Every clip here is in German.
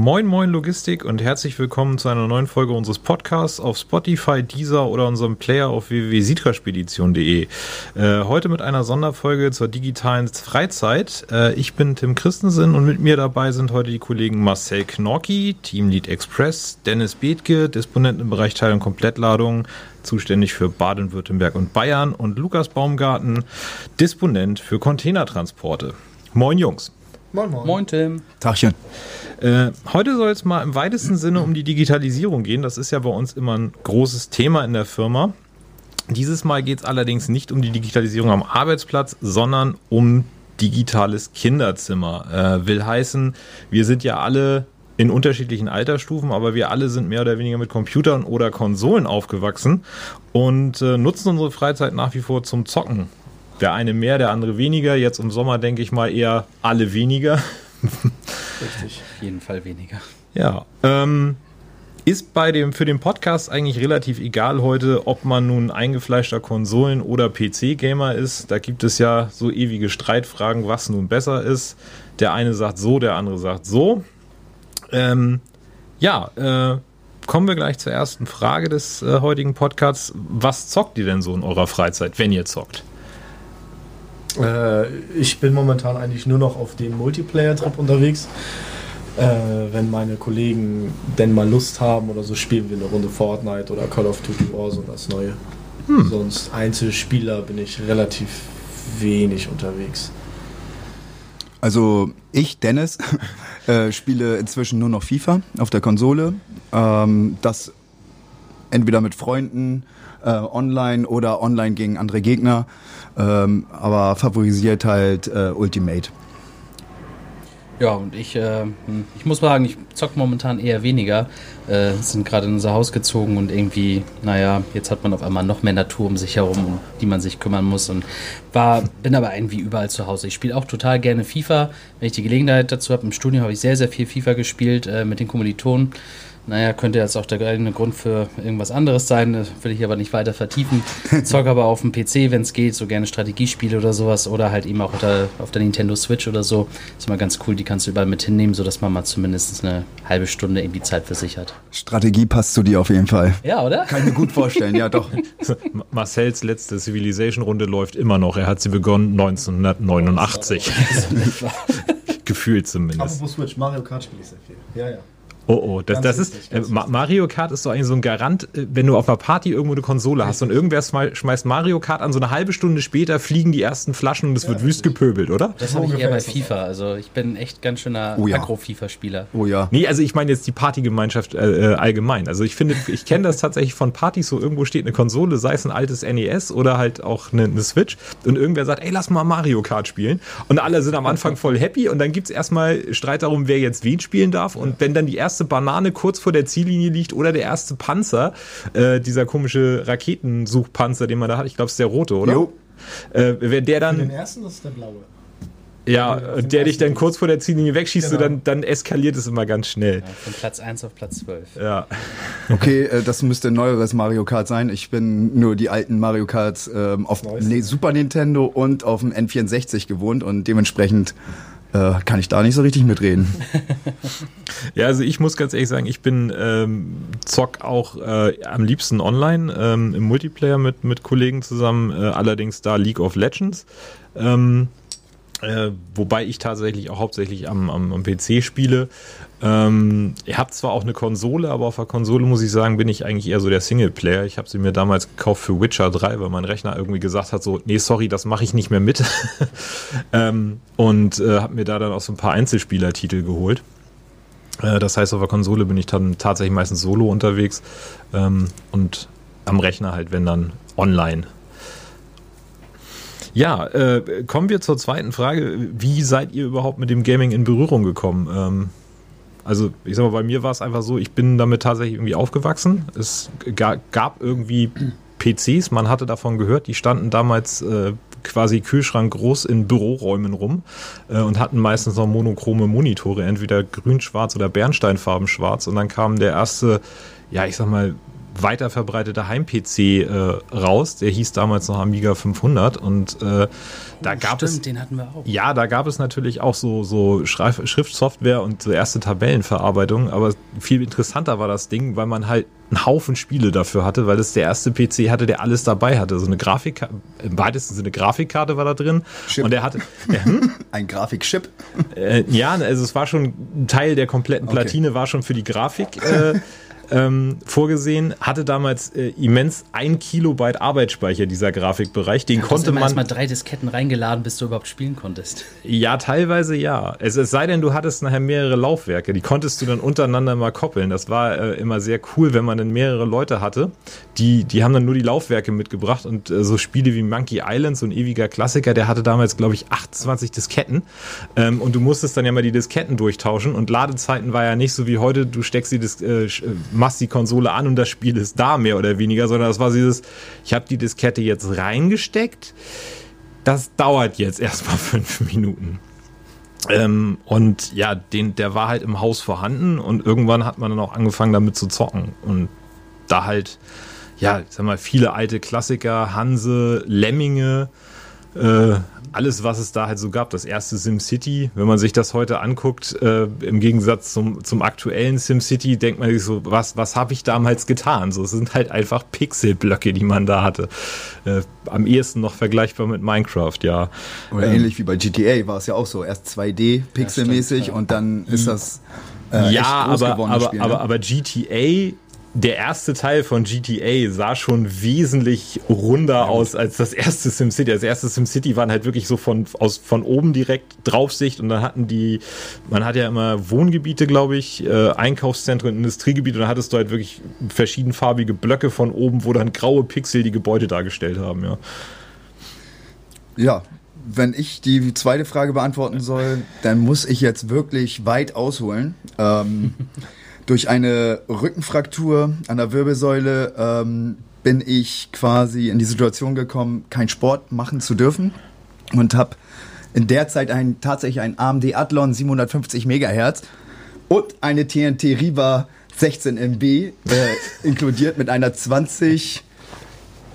Moin Moin Logistik und herzlich willkommen zu einer neuen Folge unseres Podcasts auf Spotify, Deezer oder unserem Player auf www.sitraspedition.de. Äh, heute mit einer Sonderfolge zur digitalen Freizeit. Äh, ich bin Tim Christensen und mit mir dabei sind heute die Kollegen Marcel Knorki, Teamlead Express, Dennis Bethke, Disponent im Bereich Teil- und Komplettladung, zuständig für Baden-Württemberg und Bayern und Lukas Baumgarten, Disponent für Containertransporte. Moin Jungs. Moin, moin. Moin, Tim. Tagchen. Äh, heute soll es mal im weitesten Sinne um die Digitalisierung gehen. Das ist ja bei uns immer ein großes Thema in der Firma. Dieses Mal geht es allerdings nicht um die Digitalisierung am Arbeitsplatz, sondern um digitales Kinderzimmer. Äh, will heißen, wir sind ja alle in unterschiedlichen Altersstufen, aber wir alle sind mehr oder weniger mit Computern oder Konsolen aufgewachsen und äh, nutzen unsere Freizeit nach wie vor zum Zocken. Der eine mehr, der andere weniger. Jetzt im Sommer denke ich mal eher alle weniger. Richtig. Jeden Fall weniger. Ja. Ähm, ist bei dem für den Podcast eigentlich relativ egal heute, ob man nun eingefleischter Konsolen- oder PC-Gamer ist. Da gibt es ja so ewige Streitfragen, was nun besser ist. Der eine sagt so, der andere sagt so. Ähm, ja, äh, kommen wir gleich zur ersten Frage des äh, heutigen Podcasts. Was zockt ihr denn so in eurer Freizeit, wenn ihr zockt? Äh, ich bin momentan eigentlich nur noch auf dem Multiplayer-Trip unterwegs. Äh, wenn meine Kollegen denn mal Lust haben oder so, spielen wir eine Runde Fortnite oder Call of Duty Warzone das neue. Hm. Sonst Einzelspieler bin ich relativ wenig unterwegs. Also ich, Dennis, äh, spiele inzwischen nur noch FIFA auf der Konsole. Ähm, das entweder mit Freunden, äh, online oder online gegen andere Gegner, ähm, aber favorisiert halt äh, Ultimate. Ja, und ich, äh, ich muss sagen, ich zocke momentan eher weniger. Äh, sind gerade in unser Haus gezogen und irgendwie, naja, jetzt hat man auf einmal noch mehr Natur um sich herum, um die man sich kümmern muss. Und war, bin aber irgendwie überall zu Hause. Ich spiele auch total gerne FIFA. Wenn ich die Gelegenheit dazu habe, im Studio habe ich sehr, sehr viel FIFA gespielt äh, mit den Kommilitonen. Naja, könnte jetzt auch der eigene Grund für irgendwas anderes sein, das will ich aber nicht weiter vertiefen. Zock aber auf dem PC, wenn es geht, so gerne Strategiespiele oder sowas oder halt eben auch auf der, auf der, Nintendo Switch oder so. Ist immer ganz cool, die kannst du überall mit hinnehmen, sodass man mal zumindest eine halbe Stunde irgendwie Zeit für sich hat. Strategie passt zu dir auf jeden Fall. Ja, oder? Kann ich mir gut vorstellen, ja doch. Marcells letzte Civilization-Runde läuft immer noch. Er hat sie begonnen 1989. Gefühlt zumindest. Apropos Switch, Mario Kart spiele ich sehr viel. Ja, ja. Oh, oh, das, das ist, äh, Mario Kart ist so eigentlich so ein Garant, äh, wenn du auf einer Party irgendwo eine Konsole hast und irgendwer schmeißt Mario Kart an, so eine halbe Stunde später fliegen die ersten Flaschen und es ja, wird wüst gepöbelt, oder? Das habe ich eher bei FIFA, also ich bin echt ganz schöner oh, ja. Agro-FIFA-Spieler. Oh ja. Nee, also ich meine jetzt die Partygemeinschaft äh, äh, allgemein. Also ich finde, ich kenne das tatsächlich von Partys, so irgendwo steht eine Konsole, sei es ein altes NES oder halt auch eine, eine Switch und irgendwer sagt, ey, lass mal Mario Kart spielen und alle sind am Anfang voll happy und dann gibt es erstmal Streit darum, wer jetzt wen spielen darf und wenn dann die erste Banane kurz vor der Ziellinie liegt oder der erste Panzer, äh, dieser komische Raketensuchpanzer, den man da hat. Ich glaube, es ist der rote, oder? Jo. Äh, wenn der dann. Den ersten ist der blaue. Ja, und der dich dann kurz vor der Ziellinie wegschießt, genau. dann, dann eskaliert es immer ganz schnell. Ja, von Platz 1 auf Platz 12. Ja. Okay, äh, das müsste ein neueres Mario Kart sein. Ich bin nur die alten Mario Karts ähm, auf nee, Super Nintendo und auf dem N64 gewohnt und dementsprechend äh, kann ich da nicht so richtig mitreden. ja, also ich muss ganz ehrlich sagen, ich bin ähm, zock auch äh, am liebsten online ähm, im Multiplayer mit, mit Kollegen zusammen, äh, allerdings da League of Legends. Ähm, äh, wobei ich tatsächlich auch hauptsächlich am, am, am PC spiele. Ähm, ihr habt zwar auch eine Konsole, aber auf der Konsole muss ich sagen, bin ich eigentlich eher so der Singleplayer. Ich habe sie mir damals gekauft für Witcher 3, weil mein Rechner irgendwie gesagt hat, so, nee, sorry, das mache ich nicht mehr mit. ähm, und äh, habe mir da dann auch so ein paar Einzelspielertitel geholt. Äh, das heißt, auf der Konsole bin ich dann tatsächlich meistens solo unterwegs ähm, und am Rechner halt, wenn dann online. Ja, äh, kommen wir zur zweiten Frage. Wie seid ihr überhaupt mit dem Gaming in Berührung gekommen? Ähm, also ich sag mal, bei mir war es einfach so, ich bin damit tatsächlich irgendwie aufgewachsen. Es gab irgendwie PCs, man hatte davon gehört, die standen damals äh, quasi Kühlschrank groß in Büroräumen rum äh, und hatten meistens noch monochrome Monitore, entweder grün-schwarz oder bernsteinfarben schwarz. Und dann kam der erste, ja, ich sag mal, weiter verbreitete Heim-PC äh, raus. Der hieß damals noch Amiga 500 und äh, da gab Stimmt, es den hatten wir auch. ja, da gab es natürlich auch so, so Schreif Schriftsoftware und so erste Tabellenverarbeitung, aber viel interessanter war das Ding, weil man halt einen Haufen Spiele dafür hatte, weil es der erste PC hatte, der alles dabei hatte. So eine Grafik, im weitesten Sinne Grafikkarte war da drin. Chip. Und der hatte, ja, hm? Ein Grafikchip. äh, ja, also es war schon ein Teil der kompletten Okay. Platine, war schon für die Grafik äh, ähm, vorgesehen, hatte damals äh, immens ein Kilobyte Arbeitsspeicher, dieser Grafikbereich. Den Du hast konnte man. erstmal drei Disketten reingeladen, bis du überhaupt spielen konntest. Ja, teilweise ja. Es, es sei denn, du hattest nachher mehrere Laufwerke. Die konntest du dann untereinander mal koppeln. Das war äh, immer sehr cool, wenn man dann mehrere Leute hatte. Die, die haben dann nur die Laufwerke mitgebracht und äh, so Spiele wie Monkey Island, so ein ewiger Klassiker, der hatte damals, glaube ich, 28 Disketten. Ähm, und du musstest dann ja mal die Disketten durchtauschen und Ladezeiten war ja nicht so wie heute, du steckst die Dis äh, äh, machst die Konsole an und das Spiel ist da mehr oder weniger, sondern das war dieses, ich habe die Diskette jetzt reingesteckt. Das dauert jetzt erstmal fünf Minuten. Ähm, und ja, den, der war halt im Haus vorhanden und irgendwann hat man dann auch angefangen damit zu zocken. Und da halt, ja, ich sag mal, viele alte Klassiker, Hanse, Lemminge, äh, alles, was es da halt so gab. Das erste SimCity, wenn man sich das heute anguckt, äh, im Gegensatz zum, zum aktuellen SimCity, denkt man sich so, was, was habe ich damals getan? So, es sind halt einfach Pixelblöcke, die man da hatte. Äh, am ehesten noch vergleichbar mit Minecraft, ja. Oder Ähm, ähnlich wie bei GTA war es ja auch so. Erst 2D, pixelmäßig ja. und dann ist das äh, ja, aber, aber, Spiel. aber, ne? aber GTA, der erste Teil von GTA sah schon wesentlich runder aus als das erste SimCity. Das erste SimCity waren halt wirklich so von, aus, von oben direkt Draufsicht und dann hatten die, man hat ja immer Wohngebiete, glaube ich, äh, Einkaufszentren, Industriegebiete und dann hattest du halt wirklich verschiedenfarbige Blöcke von oben, wo dann graue Pixel die Gebäude dargestellt haben, ja. Ja, wenn ich die zweite Frage beantworten soll, dann muss ich jetzt wirklich weit ausholen. Ähm, durch eine Rückenfraktur an der Wirbelsäule ähm, bin ich quasi in die Situation gekommen, keinen Sport machen zu dürfen und habe in der Zeit ein, tatsächlich ein AMD Athlon 750 Megahertz und eine TNT Riva 16 MB äh, inkludiert mit einer 20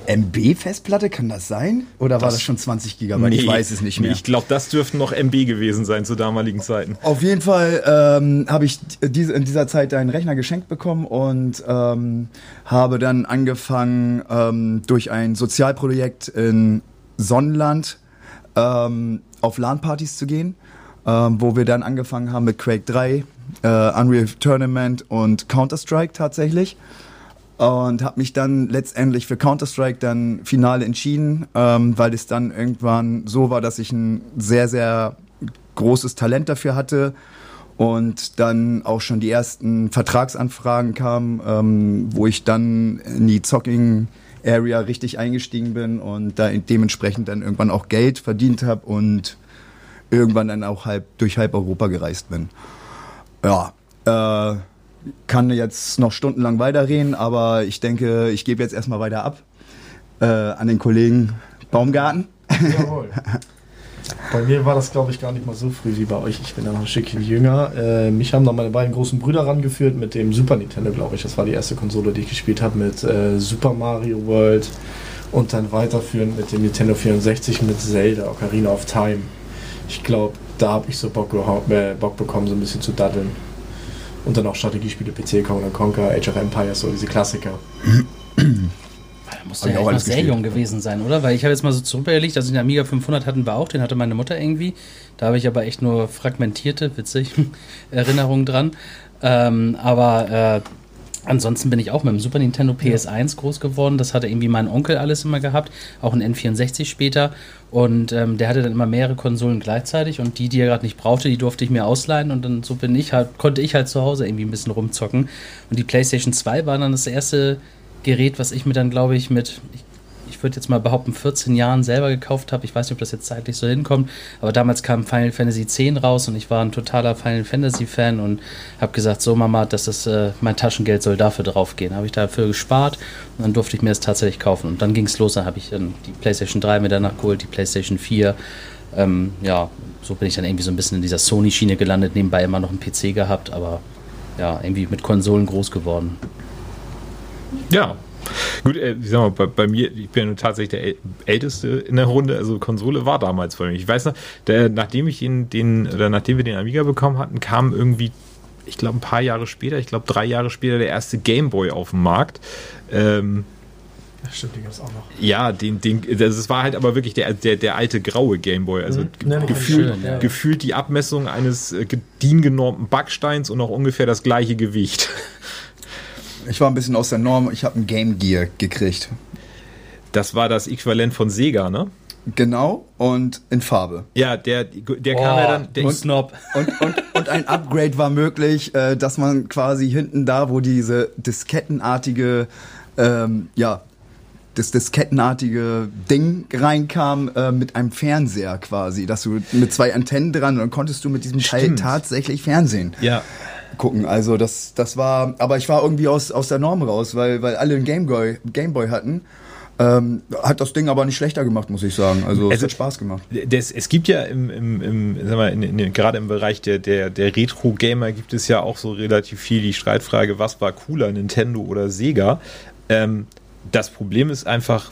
MB Festplatte, kann das sein? Oder war das schon 20 Gigabyte? ich Nee, weiß es nicht mehr. Ich glaube, das dürften noch MB gewesen sein zu damaligen Zeiten. Auf jeden Fall ähm, habe ich diese, in dieser Zeit einen Rechner geschenkt bekommen und ähm, habe dann angefangen, ähm, durch ein Sozialprojekt in Sonnenland ähm, auf LAN-Partys zu gehen, ähm, wo wir dann angefangen haben mit Quake 3, äh, Unreal Tournament und Counter-Strike tatsächlich. Und habe mich dann letztendlich für Counter-Strike dann final entschieden, ähm, weil es dann irgendwann so war, dass ich ein sehr, sehr großes Talent dafür hatte und dann auch schon die ersten Vertragsanfragen kamen, ähm, wo ich dann in die Zocking Area richtig eingestiegen bin und da dementsprechend dann irgendwann auch Geld verdient habe und irgendwann dann auch halb durch halb Europa gereist bin. Ja, äh, kann jetzt noch stundenlang weiterreden, aber ich denke, ich gebe jetzt erstmal weiter ab äh, an den Kollegen Baumgarten. Jawohl. Bei mir war das, glaube ich, gar nicht mal so früh wie bei euch. Ich bin ja noch ein Stückchen jünger. Äh, mich haben dann meine beiden großen Brüder rangeführt mit dem Super Nintendo, glaube ich. Das war die erste Konsole, die ich gespielt habe mit äh, Super Mario World und dann weiterführend mit dem Nintendo 64 mit Zelda, Ocarina of Time. Ich glaube, da habe ich so Bock, äh, Bock bekommen, so ein bisschen zu daddeln. Und dann auch Strategiespiele, PC, Command Conquer, Age of Empires, so diese Klassiker. Da musst Hab du ich ja auch echt noch sehr jung gewesen sein, oder? Weil ich habe jetzt mal so zurücküberlegt, also den Amiga 500 hatten wir auch, den hatte meine Mutter irgendwie. Da habe ich aber echt nur fragmentierte, witzig, Erinnerungen dran. Ähm, aber äh, ansonsten bin ich auch mit dem Super Nintendo PS1 groß geworden. Das hatte irgendwie mein Onkel alles immer gehabt, auch ein N64 später. Und ähm, der hatte dann immer mehrere Konsolen gleichzeitig und die, die er gerade nicht brauchte, die durfte ich mir ausleihen und dann so bin ich halt, konnte ich halt zu Hause irgendwie ein bisschen rumzocken. Und die PlayStation 2 war dann das erste Gerät, was ich mir dann, glaube ich, mit, ich, ich würde jetzt mal behaupten, 14 Jahren selber gekauft habe. Ich weiß nicht, ob das jetzt zeitlich so hinkommt, aber damals kam Final Fantasy X raus und ich war ein totaler Final Fantasy Fan und habe gesagt, so Mama, das ist äh, mein Taschengeld soll dafür draufgehen. Habe ich dafür gespart und dann durfte ich mir das tatsächlich kaufen und dann ging es los. Dann habe ich dann die PlayStation 3 mir danach geholt, die PlayStation 4. Ähm, ja, so bin ich dann irgendwie so ein bisschen in dieser Sony-Schiene gelandet, nebenbei immer noch einen PC gehabt, aber ja, irgendwie mit Konsolen groß geworden. Ja. Gut, äh, ich sag mal, bei, bei, mir, ich bin tatsächlich der Älteste in der Runde, also Konsole war damals bei mir. Ich weiß noch, der, nachdem ich den, den, oder nachdem wir den Amiga bekommen hatten, kam irgendwie, ich glaube, ein paar Jahre später, ich glaube drei Jahre später, der erste Gameboy auf den Markt. Ähm, ja, stimmt, den gab's auch noch. Ja, den, den, das war halt aber wirklich der, der, der alte graue Gameboy. Also mhm. nee, gefühlt, schön, ja. gefühlt die Abmessung eines äh, DIN genormten Backsteins und auch ungefähr das gleiche Gewicht. Ich war ein bisschen aus der Norm. Ich habe ein Game Gear gekriegt. Das war das Äquivalent von Sega, ne? Genau, und in Farbe. Ja, der, der oh, kam ja dann. Der und, Snob. Und, und, und ein Upgrade war möglich, äh, dass man quasi hinten da, wo diese diskettenartige, ähm, ja, das diskettenartige Ding reinkam, äh, mit einem Fernseher quasi, dass du mit zwei Antennen dran und dann konntest du mit diesem Teil tatsächlich Fernsehen. Ja gucken. Also das, das war, aber ich war irgendwie aus, aus der Norm raus, weil, weil alle einen Gameboy, Gameboy hatten. Ähm, hat das Ding aber nicht schlechter gemacht, muss ich sagen. Also, also es hat Spaß gemacht. Das, es gibt ja im, im, im sag mal, in, in, gerade im Bereich der, der, der Retro-Gamer gibt es ja auch so relativ viel die Streitfrage, was war cooler, Nintendo oder Sega? Ähm, das Problem ist einfach,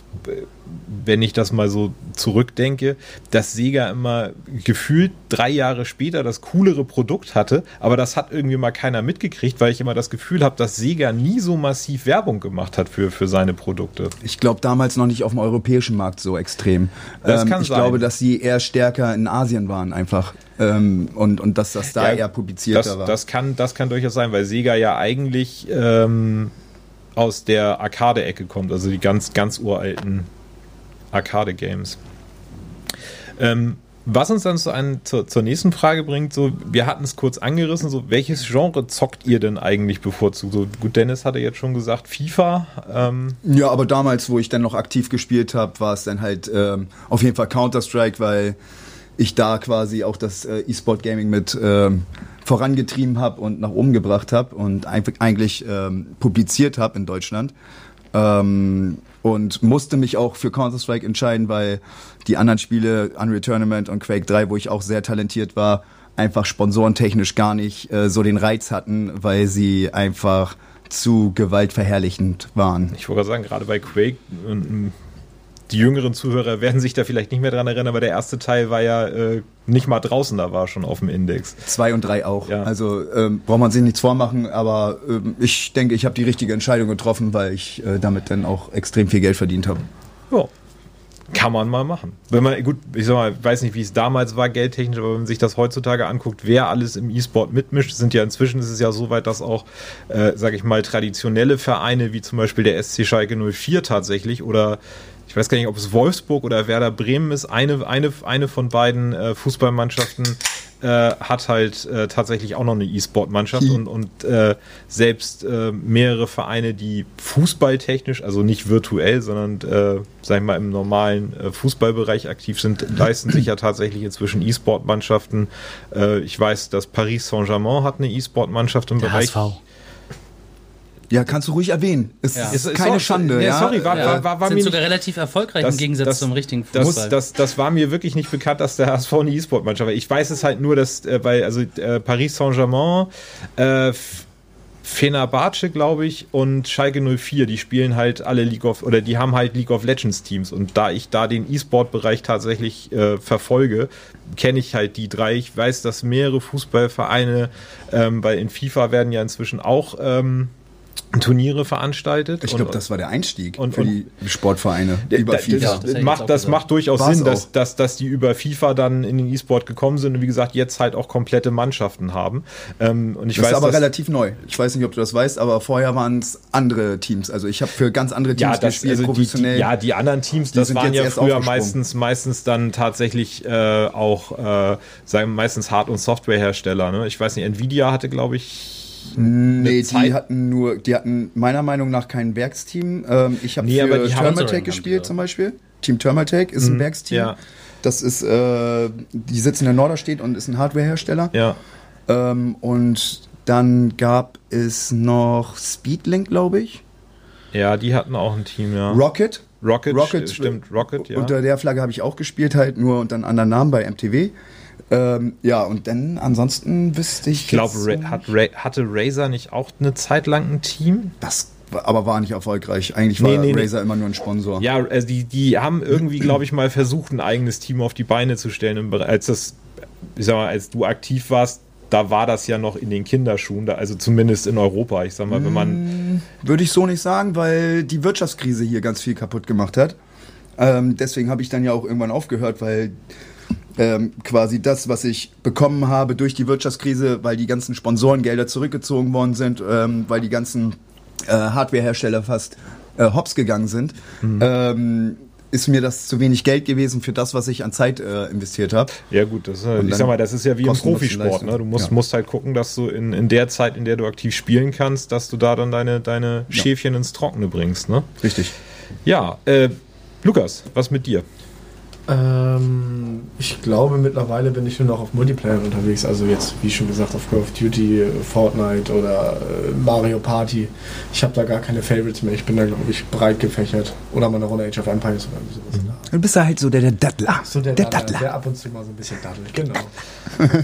wenn ich das mal so zurückdenke, dass Sega immer gefühlt drei Jahre später das coolere Produkt hatte, aber das hat irgendwie mal keiner mitgekriegt, weil ich immer das Gefühl habe, dass Sega nie so massiv Werbung gemacht hat für, für seine Produkte. Ich glaube damals noch nicht auf dem europäischen Markt so extrem. Das ähm, kann ich sein. glaube, dass sie eher stärker in Asien waren einfach. Ähm, und, und dass das da ja, eher publizierter das, war. Das kann, das kann durchaus sein, weil Sega ja eigentlich ähm, aus der Arcade-Ecke kommt, also die ganz, ganz uralten Arcade-Games. Ähm, was uns dann zu ein, zur, zur, nächsten Frage bringt, so, wir hatten es kurz angerissen, so, welches Genre zockt ihr denn eigentlich bevorzugt? So, gut, Dennis hatte jetzt schon gesagt, FIFA. Ähm. Ja, aber damals, wo ich dann noch aktiv gespielt habe, war es dann halt ähm, auf jeden Fall Counter-Strike, weil ich da quasi auch das äh, E-Sport-Gaming mit ähm, vorangetrieben habe und nach oben gebracht habe und eigentlich ähm, publiziert habe in Deutschland. Ähm, und musste mich auch für Counter-Strike entscheiden, weil die anderen Spiele, Unreal Tournament und Quake 3, wo ich auch sehr talentiert war, einfach sponsorentechnisch gar nicht äh, so den Reiz hatten, weil sie einfach zu gewaltverherrlichend waren. Ich wollte sagen, gerade bei Quake die jüngeren Zuhörer werden sich da vielleicht nicht mehr dran erinnern, aber der erste Teil war ja äh, nicht mal draußen, da war schon auf dem Index. Zwei und drei auch. Ja. Also ähm, braucht man sich nichts vormachen, aber ähm, ich denke, ich habe die richtige Entscheidung getroffen, weil ich äh, damit dann auch extrem viel Geld verdient habe. Ja. Kann man mal machen. Wenn man, gut, ich sag mal, weiß nicht, wie es damals war, geldtechnisch, aber wenn man sich das heutzutage anguckt, wer alles im E-Sport mitmischt, sind ja inzwischen ist es ja so weit, dass auch, äh, sage ich mal, traditionelle Vereine wie zum Beispiel der SC Schalke 04 tatsächlich oder ich weiß gar nicht, ob es Wolfsburg oder Werder Bremen ist, eine, eine, eine von beiden äh, Fußballmannschaften äh, hat halt äh, tatsächlich auch noch eine E-Sport-Mannschaft und, und äh, selbst äh, mehrere Vereine, die fußballtechnisch, also nicht virtuell, sondern, äh, sag ich mal, im normalen äh, Fußballbereich aktiv sind, leisten sich ja tatsächlich inzwischen E-Sport-Mannschaften. Äh, ich weiß, dass Paris Saint-Germain hat eine E-Sport-Mannschaft im Der Bereich. HSV. Ja, kannst du ruhig erwähnen. Es ja. ist, keine ist Schande. Nee, ja. Sorry, war, ja. war, war, war Sind mir sogar nicht, relativ erfolgreich das, im Gegensatz das, zum richtigen Fußball. Das, das, das, war mir wirklich nicht bekannt, dass der HSV eine E-Sport-Mannschaft war. Ich weiß es halt nur, dass, äh, weil, also äh, Paris Saint-Germain, äh, Fenerbahce, glaube ich, und Schalke 04, die spielen halt alle League of, oder die haben halt League of Legends Teams. Und da ich da den E-Sport-Bereich tatsächlich äh, verfolge, kenne ich halt die drei. Ich weiß, dass mehrere Fußballvereine, ähm, weil in FIFA werden ja inzwischen auch ähm, Turniere veranstaltet. Ich glaube, das war der Einstieg und, für die Sportvereine über FIFA. Das, das macht, das macht durchaus War's Sinn, dass, dass, dass die über FIFA dann in den E-Sport gekommen sind und wie gesagt jetzt halt auch komplette Mannschaften haben. Ähm, und ich das weiß, ist aber relativ neu. Ich weiß nicht, ob du das weißt, aber vorher waren es andere Teams. Also ich habe für ganz andere Teams ja, das, gespielt, also professionell. Die, die, ja, die anderen Teams, das waren ja früher meistens, meistens dann tatsächlich äh, auch, äh, sagen meistens Hard- und Softwarehersteller. Ne? Ich weiß nicht, Nvidia hatte, glaube ich, Nee, die hatten nur, die hatten meiner Meinung nach kein Werksteam. Ähm, ich habe nee, für Thermaltake gespielt zum Beispiel. Team Thermaltake ist mhm, ein Werksteam. Ja. Das ist, äh, die sitzen in Norderstedt und ist ein Hardwarehersteller. Ja. Ähm, und dann gab es noch Speedlink, glaube ich. Ja, die hatten auch ein Team, ja. Rocket. Rocket, Rocket stimmt, Rocket, ja. Unter der Flagge habe ich auch gespielt, halt nur unter einem anderen Namen bei MTV. Ähm, ja, und dann ansonsten wüsste ich. Ich glaube, Ra hat Ra hatte Razer nicht auch eine Zeit lang ein Team? Das aber war nicht erfolgreich. Eigentlich war Nee, nee, nee. Razer immer nur ein Sponsor. Ja, also die, die haben irgendwie, glaube ich, mal versucht, ein eigenes Team auf die Beine zu stellen. Als das, ich sag mal, als du aktiv warst, da war das ja noch in den Kinderschuhen, also zumindest in Europa. Ich sag mal, wenn man. Würde ich so nicht sagen, weil die Wirtschaftskrise hier ganz viel kaputt gemacht hat. Ähm, deswegen habe ich dann ja auch irgendwann aufgehört, weil ähm, quasi das, was ich bekommen habe durch die Wirtschaftskrise, weil die ganzen Sponsorengelder zurückgezogen worden sind, ähm, weil die ganzen äh, Hardwarehersteller fast äh, hops gegangen sind, ähm, ist mir das zu wenig Geld gewesen für das, was ich an Zeit äh, investiert habe. Ja, gut, das, ist, Und ich sag mal, das ist ja wie im Profisport. Ne? Du musst, Ja. musst halt gucken, dass du in, in der Zeit, in der du aktiv spielen kannst, dass du da dann deine, deine Schäfchen ins Trockene bringst. Ne? Richtig. Ja, äh, Lukas, was mit dir? Ähm, ich glaube, mittlerweile bin ich nur noch auf Multiplayer unterwegs. Also jetzt, wie schon gesagt, auf Call of Duty, Fortnite oder äh, Mario Party. Ich habe da gar keine Favorites mehr. Ich bin da, glaube ich, breit gefächert. Oder mal eine Runde Age of Empires oder sowas. Art. Du bist da halt so der, der Dattler. So der, der Daddler, Dattler. der ab und zu mal so ein bisschen daddelt. Genau.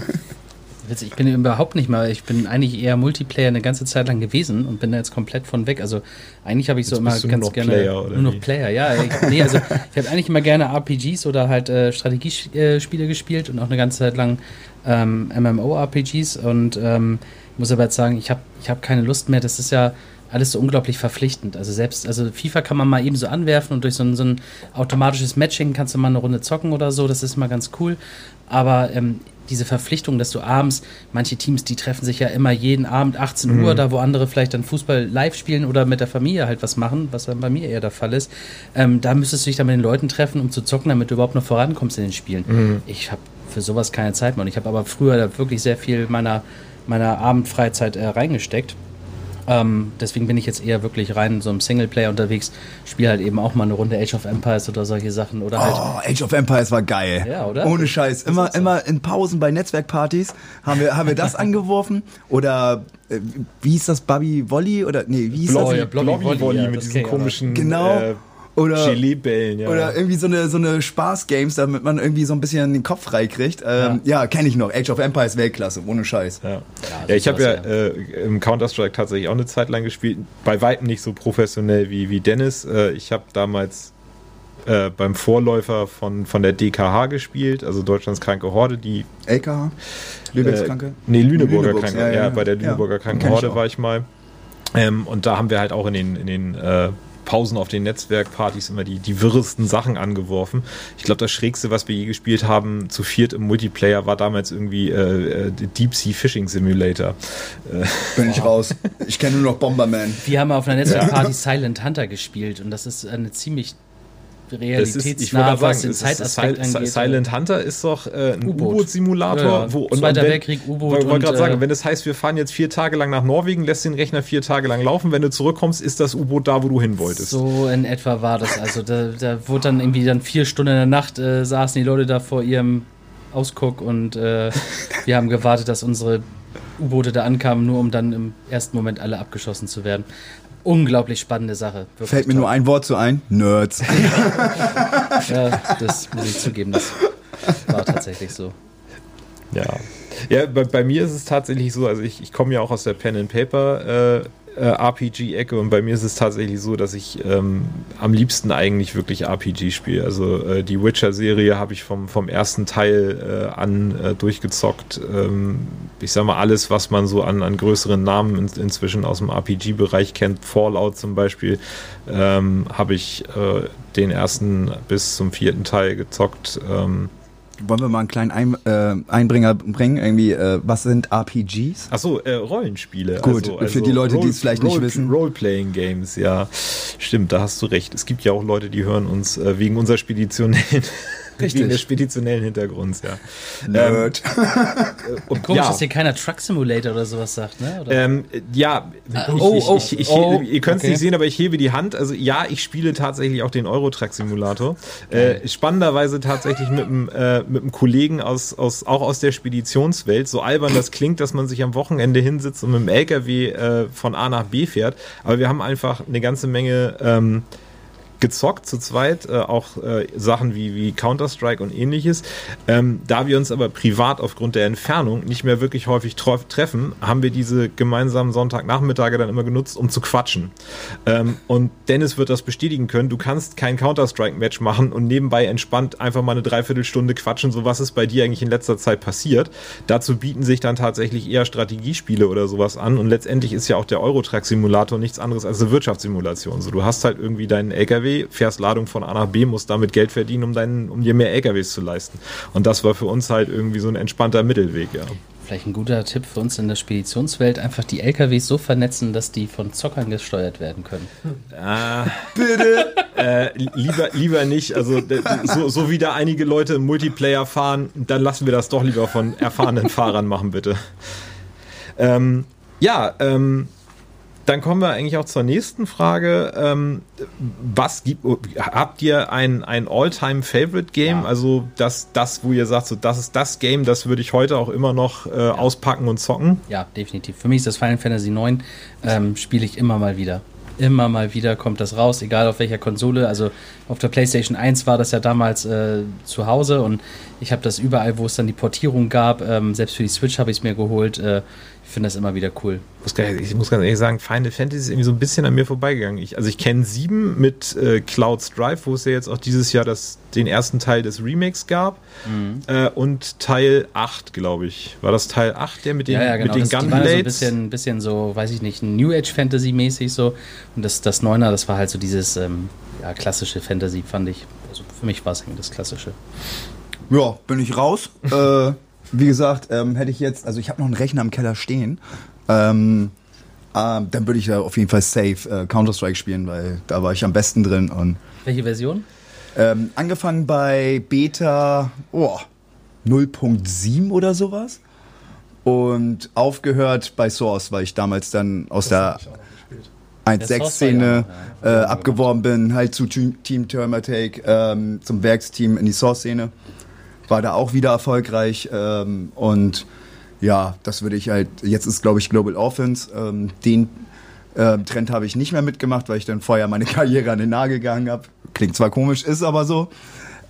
Witzig, ich bin überhaupt nicht mal, ich bin eigentlich eher Multiplayer eine ganze Zeit lang gewesen und bin da jetzt komplett von weg. Also eigentlich habe ich so Jetzt immer du nur ganz noch gerne Player, oder nur noch wie? Player, ja. Ich, nee, also ich habe eigentlich immer gerne RPGs oder halt äh, Strategiespiele gespielt und auch eine ganze Zeit lang ähm, MMO-RPGs und ähm, muss aber jetzt sagen, ich habe ich hab keine Lust mehr. Das ist ja alles so unglaublich verpflichtend. Also selbst, also FIFA kann man mal eben so anwerfen und durch so ein, so ein automatisches Matching kannst du mal eine Runde zocken oder so. Das ist mal ganz cool. Aber ähm, diese Verpflichtung, dass du abends, manche Teams, die treffen sich ja immer jeden Abend 18 Uhr, da wo andere vielleicht dann Fußball live spielen oder mit der Familie halt was machen, was dann bei mir eher der Fall ist. Ähm, da müsstest du dich dann mit den Leuten treffen, um zu zocken, damit du überhaupt noch vorankommst in den Spielen. Ich habe für sowas keine Zeit mehr. Und ich habe aber früher da wirklich sehr viel meiner, meiner Abendfreizeit äh, reingesteckt. Ähm, deswegen bin ich jetzt eher wirklich rein so im Singleplayer unterwegs. Spiele halt eben auch mal eine Runde Age of Empires oder solche Sachen. Oder halt. Oh, Age of Empires war geil. Ja, oder? Ohne Scheiß. Immer, so. immer in Pausen bei Netzwerkpartys haben wir, haben wir das angeworfen. Oder äh, wie hieß das? Bobby Volley? Oder nee, wie hieß Blobby- das? ja, Blobby Blobby Volley, mit noch. komischen Genau. äh, Oder, Gelee-Bällen. Ja. oder irgendwie so eine, so eine Spaß-Games, damit man irgendwie so ein bisschen den Kopf frei kriegt. Ähm, ja, kenne ich noch. Age of Empires Weltklasse. Ohne Scheiß. Ja, ja ich habe ja, Äh, im Counter-Strike tatsächlich auch eine Zeit lang gespielt. Bei weitem nicht so professionell wie, wie Dennis. Äh, ich habe damals äh, beim Vorläufer von, von der DKH gespielt, also Deutschlands Kranke Horde, die LKH? Lübecks äh, Kranke? Nee, Lüneburger Kranke. Ja, bei der Lüneburger Ja, Kranken ich Horde war ich mal. Ähm, und da haben wir halt auch in den, in den äh, Pausen auf den Netzwerkpartys immer die, die wirresten Sachen angeworfen. Ich glaube, das Schrägste, was wir je gespielt haben, zu viert im Multiplayer, war damals irgendwie äh, äh, Deep Sea Fishing Simulator. Bin ich raus. Ich kenne nur noch Bomberman. Wir haben auf einer Netzwerkparty Silent Hunter gespielt und das ist eine ziemlich realitätsnah, was den ist Zeitaspekt Sil- angeht. Silent Hunter ist doch äh, ein U-Boot. U-Boot-Simulator. Ja, ja. wo und Zweiter wenn- Weltkrieg, U-Boot Wollte wollte gerade sagen, äh, wenn das heißt, wir fahren jetzt vier Tage lang nach Norwegen, lässt den Rechner vier Tage lang laufen, wenn du zurückkommst, ist das U-Boot da, wo du hin wolltest. So in etwa war das. Also da, da wurde dann irgendwie dann vier Stunden in der Nacht äh, saßen die Leute da vor ihrem Ausguck und äh, wir haben gewartet, dass unsere U-Boote da ankamen, nur um dann im ersten Moment alle abgeschossen zu werden. Unglaublich spannende Sache. Fällt mir toll. nur ein Wort zu ein. Nerds. Ja, das muss ich zugeben, das war tatsächlich so. Ja. Ja, bei, bei mir ist es tatsächlich so, also ich, ich komme ja auch aus der Pen and Paper äh, RPG-Ecke und bei mir ist es tatsächlich so, dass ich ähm, am liebsten eigentlich wirklich RPG spiele. Also äh, die Witcher-Serie habe ich vom, vom ersten Teil äh, an äh, durchgezockt. Ähm, ich sag mal, alles, was man so an, an größeren Namen in, inzwischen aus dem RPG-Bereich kennt, Fallout zum Beispiel, ähm, habe ich äh, den ersten bis zum vierten Teil gezockt. Ähm, Wollen wir mal einen kleinen ein, äh, Einbringer bringen? Irgendwie, äh, was sind RPGs? Achso, äh, Rollenspiele. Gut, für die Leute, die es vielleicht nicht wissen. Roleplaying Games, ja. Stimmt, da hast du recht. Es gibt ja auch Leute, die hören uns äh, wegen unserer speditionellen, Richtig. wegen des speditionellen Hintergrunds, ja. Nerd. Und Komisch, ja, dass hier keiner Truck Simulator oder sowas sagt, ne? Oder? ähm, ja, ich, oh, ich, oh, ich, ich, oh, ihr könnt es okay. nicht sehen, aber ich hebe die Hand. Also ja, ich spiele tatsächlich auch den Eurotruck Simulator. Äh, spannenderweise tatsächlich mit einem äh, mit einem Kollegen aus, aus auch aus der Speditionswelt. So albern das klingt, dass man sich am Wochenende hinsitzt und mit dem LKW äh, von A nach B fährt. Aber wir haben einfach eine ganze Menge ähm, gezockt zu zweit, äh, auch äh, Sachen wie, wie Counter-Strike und ähnliches. Ähm, da wir uns aber privat aufgrund der Entfernung nicht mehr wirklich häufig treffen, haben wir diese gemeinsamen Sonntagnachmittage dann immer genutzt, um zu quatschen. Ähm, und Dennis wird das bestätigen können, du kannst kein Counter-Strike-Match machen und nebenbei entspannt einfach mal eine Dreiviertelstunde quatschen, so was ist bei dir eigentlich in letzter Zeit passiert. Dazu bieten sich dann tatsächlich eher Strategiespiele oder sowas an und letztendlich ist ja auch der Eurotruck-Simulator nichts anderes als eine Wirtschaftssimulation. So, du hast halt irgendwie deinen LKW, fährst Ladung von A nach B, musst damit Geld verdienen, um, deinen, um dir mehr LKWs zu leisten. Und das war für uns halt irgendwie so ein entspannter Mittelweg, ja. Vielleicht ein guter Tipp für uns in der Speditionswelt, einfach die LKWs so vernetzen, dass die von Zockern gesteuert werden können. Ah, bitte. äh, lieber, lieber nicht. Also so, so wie da einige Leute im Multiplayer fahren, dann lassen wir das doch lieber von erfahrenen Fahrern machen, bitte. Ähm, ja, ähm, dann kommen wir eigentlich auch zur nächsten Frage. Ähm, was gibt, habt ihr ein, ein All-Time-Favorite-Game? Ja. Also das, das, wo ihr sagt, so, das ist das Game, das würde ich heute auch immer noch äh, ja. auspacken und zocken? Ja, definitiv. Für mich ist das Final Fantasy IX, ähm, spiele ich immer mal wieder. Immer mal wieder kommt das raus, egal auf welcher Konsole. Also auf der PlayStation 1 war das ja damals äh, zu Hause und ich habe das überall, wo es dann die Portierung gab, ähm, selbst für die Switch habe ich es mir geholt. Äh, ich finde das immer wieder cool. Ich muss ganz ehrlich sagen, Final Fantasy ist irgendwie so ein bisschen an mir vorbeigegangen. Ich, also ich kenne sieben mit äh, Cloud's Drive, wo es ja jetzt auch dieses Jahr das, den ersten Teil des Remakes gab. Mhm. Äh, und Teil 8, glaube ich. War das Teil 8, der mit den, ja, ja, genau. mit den das, Gunblades? So ein bisschen, bisschen so, weiß ich nicht, New Age Fantasy mäßig so. Und das, das Neuner, das war halt so dieses ähm, ja, klassische Fantasy, fand ich. Also für mich war es das klassische. Ja, bin ich raus. äh, wie gesagt, ähm, hätte ich jetzt, also ich habe noch einen Rechner im Keller stehen. Ähm, ähm, dann würde ich ja auf jeden Fall safe äh, Counter-Strike spielen, weil da war ich am besten drin. Und, Welche Version? Ähm, angefangen bei Beta oh, 0.7 oder sowas. Und aufgehört bei Source, weil ich damals dann aus das der 1.6-Szene äh, abgeworben bin, halt zu Team Thermatake, ähm, zum Werksteam in die Source-Szene war da auch wieder erfolgreich ähm, und ja, das würde ich halt, jetzt ist glaube ich Global Offense, ähm, den äh, Trend habe ich nicht mehr mitgemacht, weil ich dann vorher meine Karriere an den Nagel gegangen habe. Klingt zwar komisch, ist aber so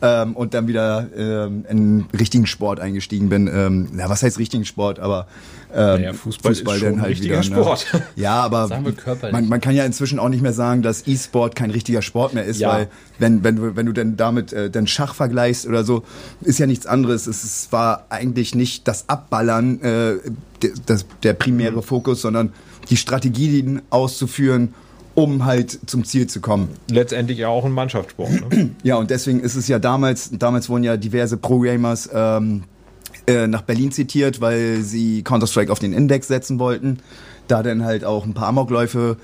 ähm, und dann wieder ähm, in richtigen Sport eingestiegen bin. Ähm, ja, was heißt richtigen Sport, aber ähm, naja, Fußball, Fußball ist dann halt wieder. Ne? Sport. Ne? Ja, aber man, man, kann ja inzwischen auch nicht mehr sagen, dass E-Sport kein richtiger Sport mehr ist, ja. weil wenn, wenn, du, wenn du denn damit äh, den Schach vergleichst oder so, ist ja nichts anderes. Es, war eigentlich nicht das Abballern äh, der, das, der primäre. Fokus, sondern die Strategien auszuführen um halt zum Ziel zu kommen. Letztendlich ja auch ein Mannschaftssport. Ne? Ja, und deswegen ist es ja damals, damals wurden ja diverse Pro-Gamers ähm, äh, nach Berlin zitiert, weil sie Counter-Strike auf den Index setzen wollten. Da dann halt auch ein paar Amokläufe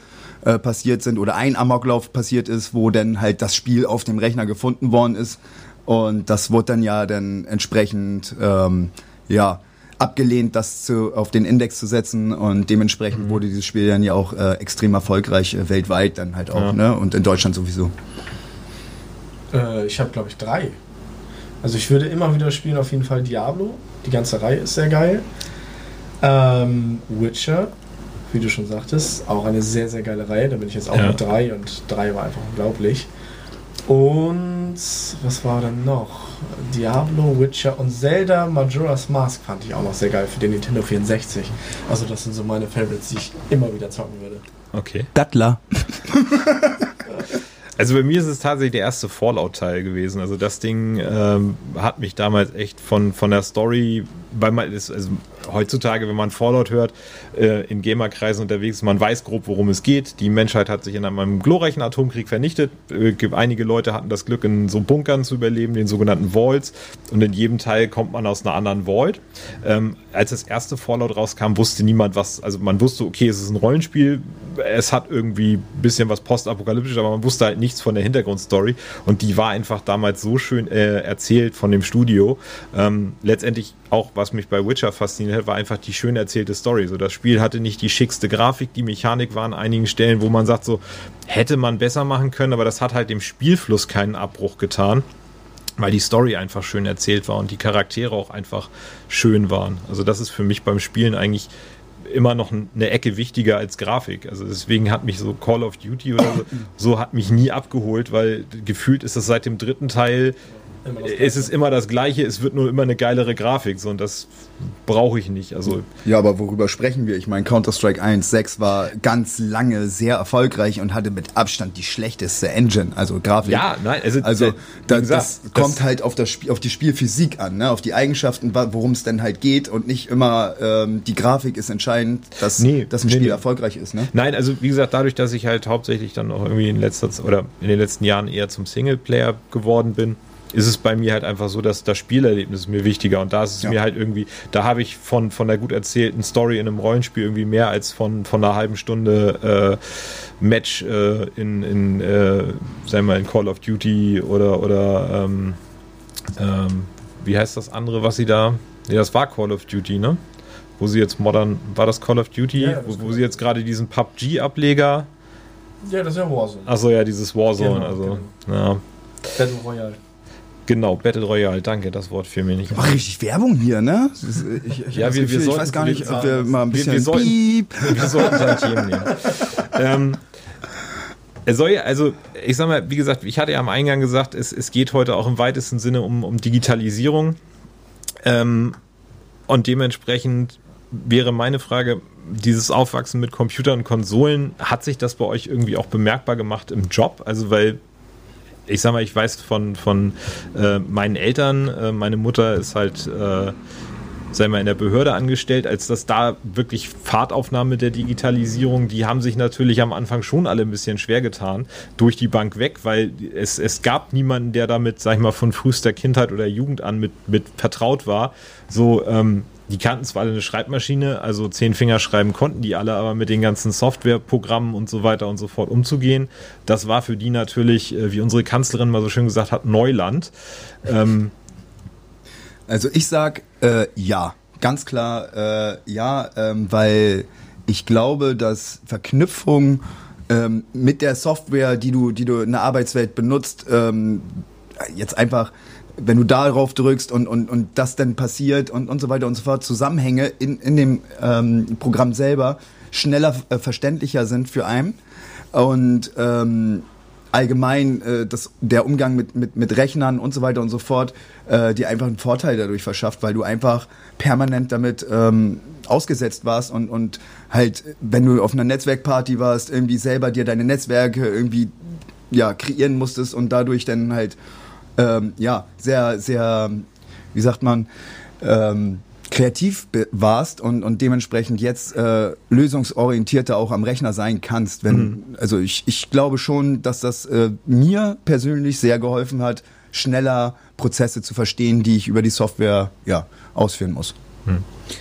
äh, passiert sind oder ein Amoklauf passiert ist, wo dann halt das Spiel auf dem Rechner gefunden worden ist. Und das wurde dann ja dann entsprechend, ähm, ja, abgelehnt, das zu, auf den Index zu setzen und dementsprechend mhm. wurde dieses Spiel dann ja auch äh, extrem erfolgreich äh, weltweit dann halt auch ja. ne? und in Deutschland sowieso. Äh, ich habe glaube ich drei. Also ich würde immer wieder spielen auf jeden Fall Diablo. Die ganze Reihe ist sehr geil. Ähm, Witcher, wie du schon sagtest, auch eine sehr sehr geile Reihe. Da bin ich jetzt auch ja. mit drei und drei war einfach unglaublich. Und was war dann noch? Diablo, Witcher und Zelda Majora's Mask fand ich auch noch sehr geil für den Nintendo 64. Also das sind so meine Favorites, die ich immer wieder zocken würde. Okay. Dattler. Also bei mir ist es tatsächlich der erste Fallout-Teil gewesen. Also das Ding ähm, hat mich damals echt von, von der Story, weil man ist, also heutzutage, wenn man Fallout hört, äh, in Gamerkreisen unterwegs, man weiß grob, worum es geht. Die Menschheit hat sich in einem glorreichen Atomkrieg vernichtet. Äh, einige Leute hatten das Glück, in so Bunkern zu überleben, den sogenannten Vaults. Und in jedem Teil kommt man aus einer anderen Vault. Ähm, als das erste Fallout rauskam, wusste niemand was. Also man wusste, okay, es ist ein Rollenspiel. Es hat irgendwie ein bisschen was postapokalyptisch, aber man wusste halt nichts von der Hintergrundstory. Und die war einfach damals so schön äh, erzählt von dem Studio. Ähm, letztendlich auch, was mich bei Witcher fasziniert hat, war einfach die schön erzählte Story. So, das Spiel hatte nicht die schickste Grafik, die Mechanik war an einigen Stellen, wo man sagt, so hätte man besser machen können, aber das hat halt dem Spielfluss keinen Abbruch getan, weil die Story einfach schön erzählt war und die Charaktere auch einfach schön waren. Also das ist für mich beim Spielen eigentlich immer noch eine Ecke wichtiger als Grafik. Also deswegen hat mich so Call of Duty oder so, so hat mich nie abgeholt, weil gefühlt ist das seit dem dritten Teil es ist immer das Gleiche, es wird nur immer eine geilere Grafik, so und das brauche ich nicht. Also ja, aber worüber sprechen wir? Ich meine, Counter-Strike 1.6 war ganz lange sehr erfolgreich und hatte mit Abstand die schlechteste Engine, also Grafik. Ja, nein, also, also da, gesagt, das, das kommt halt auf, das Spiel, auf die Spielphysik an, ne? auf die Eigenschaften, worum es denn halt geht und nicht immer ähm, die Grafik ist entscheidend, dass, nee, dass ein Spiel nee. erfolgreich ist. Ne? Nein, also wie gesagt, dadurch, dass ich halt hauptsächlich dann auch irgendwie in letzter oder in den letzten Jahren eher zum Singleplayer geworden bin, ist es bei mir halt einfach so, dass das Spielerlebnis mir wichtiger und da ist es ja. mir halt irgendwie, da habe ich von, von der gut erzählten Story in einem Rollenspiel irgendwie mehr als von, von einer halben Stunde äh, Match äh, in, in äh, sagen wir mal, in Call of Duty oder, oder ähm, ähm, wie heißt das andere, was sie da, nee, das war Call of Duty, ne? Wo sie jetzt modern, war das Call of Duty, ja, wo, wo sie jetzt gerade diesen PUBG-Ableger ja, das ist ja Warzone. Achso, ja, dieses Warzone, genau, also, genau. ja. Battle Royale. Genau, Battle Royale, danke, das Wort für mich nicht. Mach richtig Werbung hier, ne? Ich, ich, ja, wir, Gefühl, wir sollten, ich weiß gar nicht, ob wir mal ein bisschen wir, wir sollten. Wir sollten Tantiemen nehmen. ähm, es soll ja, also ich sag mal, wie gesagt, ich hatte ja am Eingang gesagt, es, es geht heute auch im weitesten Sinne um, um Digitalisierung. Ähm, und dementsprechend wäre meine Frage, dieses Aufwachsen mit Computern und Konsolen, hat sich das bei euch irgendwie auch bemerkbar gemacht im Job? Also, weil ich sag mal, ich weiß von, von äh, meinen Eltern, äh, meine Mutter ist halt, äh, sei mal, in der Behörde angestellt, als das da wirklich Fahrtaufnahme der Digitalisierung, die haben sich natürlich am Anfang schon alle ein bisschen schwer getan, durch die Bank weg, weil es, es gab niemanden, der damit, sag ich mal, von frühester Kindheit oder Jugend an mit, mit vertraut war. So, ähm, die kannten zwar alle eine Schreibmaschine, also zehn Finger schreiben konnten die alle, aber mit den ganzen Softwareprogrammen und so weiter und so fort umzugehen, das war für die natürlich, äh, wie unsere Kanzlerin mal so schön gesagt hat, Neuland. Ähm, also ich sag äh, ja, ganz klar äh, ja, ähm, weil ich glaube, dass Verknüpfung ähm, mit der Software, die du, die du in der Arbeitswelt benutzt, ähm, jetzt einfach wenn du darauf drückst und, und, und das dann passiert und, und so weiter und so fort, Zusammenhänge in, in dem ähm, Programm selber schneller äh, verständlicher sind für einen. Und ähm, allgemein äh, das, der Umgang mit, mit, mit Rechnern und so weiter und so fort, äh, dir einfach einen Vorteil dadurch verschafft, weil du einfach permanent damit ähm, ausgesetzt warst und, und halt, wenn du auf einer Netzwerkparty warst, irgendwie selber dir deine Netzwerke irgendwie ja, kreieren musstest und dadurch dann halt ähm, ja, sehr, sehr, wie sagt man, ähm, kreativ warst und, und dementsprechend jetzt äh, lösungsorientierter auch am Rechner sein kannst. Wenn, mhm. Also ich, ich glaube schon, dass das äh, mir persönlich sehr geholfen hat, schneller Prozesse zu verstehen, die ich über die Software ja, ausführen muss. Mhm.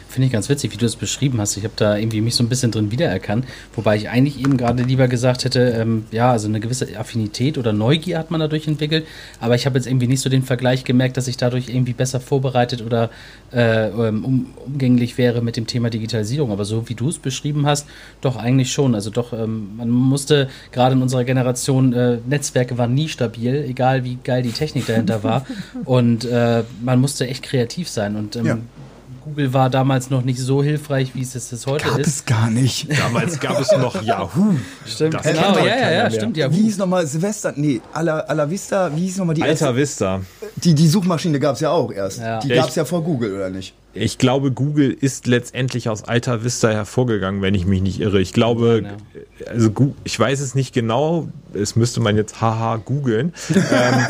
Finde ich ganz witzig, wie du das beschrieben hast. Ich habe da irgendwie mich so ein bisschen drin wiedererkannt, wobei ich eigentlich eben gerade lieber gesagt hätte, ähm, ja, also eine gewisse Affinität oder Neugier hat man dadurch entwickelt, aber ich habe jetzt irgendwie nicht so den Vergleich gemerkt, dass ich dadurch irgendwie besser vorbereitet oder äh, ähm, um, umgänglich wäre mit dem Thema Digitalisierung. Aber so wie du es beschrieben hast, doch eigentlich schon. Also doch, ähm, man musste gerade in unserer Generation, äh, Netzwerke waren nie stabil, egal wie geil die Technik dahinter war. Und äh, man musste echt kreativ sein. Und ähm, ja Google war damals noch nicht so hilfreich, wie es es heute gab ist. es gar nicht. Damals gab es noch Yahoo. Stimmt, das genau, ja, ja, ja, stimmt, Yahoo. Wie hieß nochmal Silvester? Nee, Alla, Alla Vista, wie hieß nochmal die Alta erste? Vista. Die, die Suchmaschine gab es ja auch erst. Ja. Die gab es ja vor Google, oder nicht? Ich glaube, Google ist letztendlich aus Alta Vista hervorgegangen, wenn ich mich nicht irre. Ich glaube, also ich weiß es nicht genau, es müsste man jetzt haha googeln. ähm,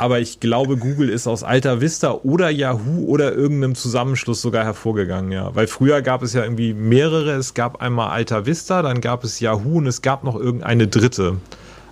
aber ich glaube, Google ist aus Alta Vista oder Yahoo oder irgendeinem Zusammenschluss sogar hervorgegangen, ja. Weil früher gab es ja irgendwie mehrere. Es gab einmal Alta Vista, dann gab es Yahoo und es gab noch irgendeine dritte.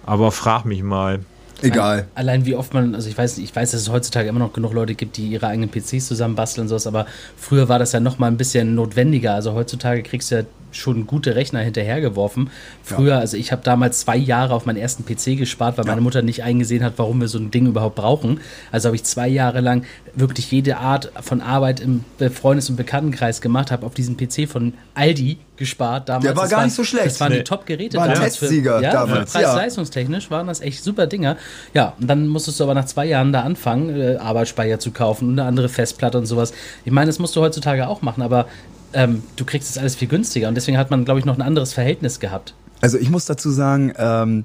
Aber frag mich mal. Egal. Allein wie oft man, also ich weiß, ich weiß, dass es heutzutage immer noch genug Leute gibt, die ihre eigenen PCs zusammenbasteln und sowas, aber früher war das ja noch mal ein bisschen notwendiger. Also heutzutage kriegst du ja schon gute Rechner hinterhergeworfen. Früher, ja. also ich habe damals zwei Jahre auf meinen ersten PC gespart, weil ja. meine Mutter nicht eingesehen hat, warum wir so ein Ding überhaupt brauchen. Also habe ich zwei Jahre lang wirklich jede Art von Arbeit im Freundes- und Bekanntenkreis gemacht, habe auf diesem PC von Aldi gespart damals. Der war das gar waren, nicht so schlecht. Das waren nee. die Top-Geräte war damals. Testsieger für, ja, damals. Preis-leistungstechnisch waren das echt super Dinger. Ja, und dann musstest du aber nach zwei Jahren da anfangen, äh, Arbeitsspeicher zu kaufen und eine andere Festplatte und sowas. Ich meine, das musst du heutzutage auch machen, aber ähm, du kriegst es alles viel günstiger und deswegen hat man, glaube ich, noch ein anderes Verhältnis gehabt. Also ich muss dazu sagen, ähm,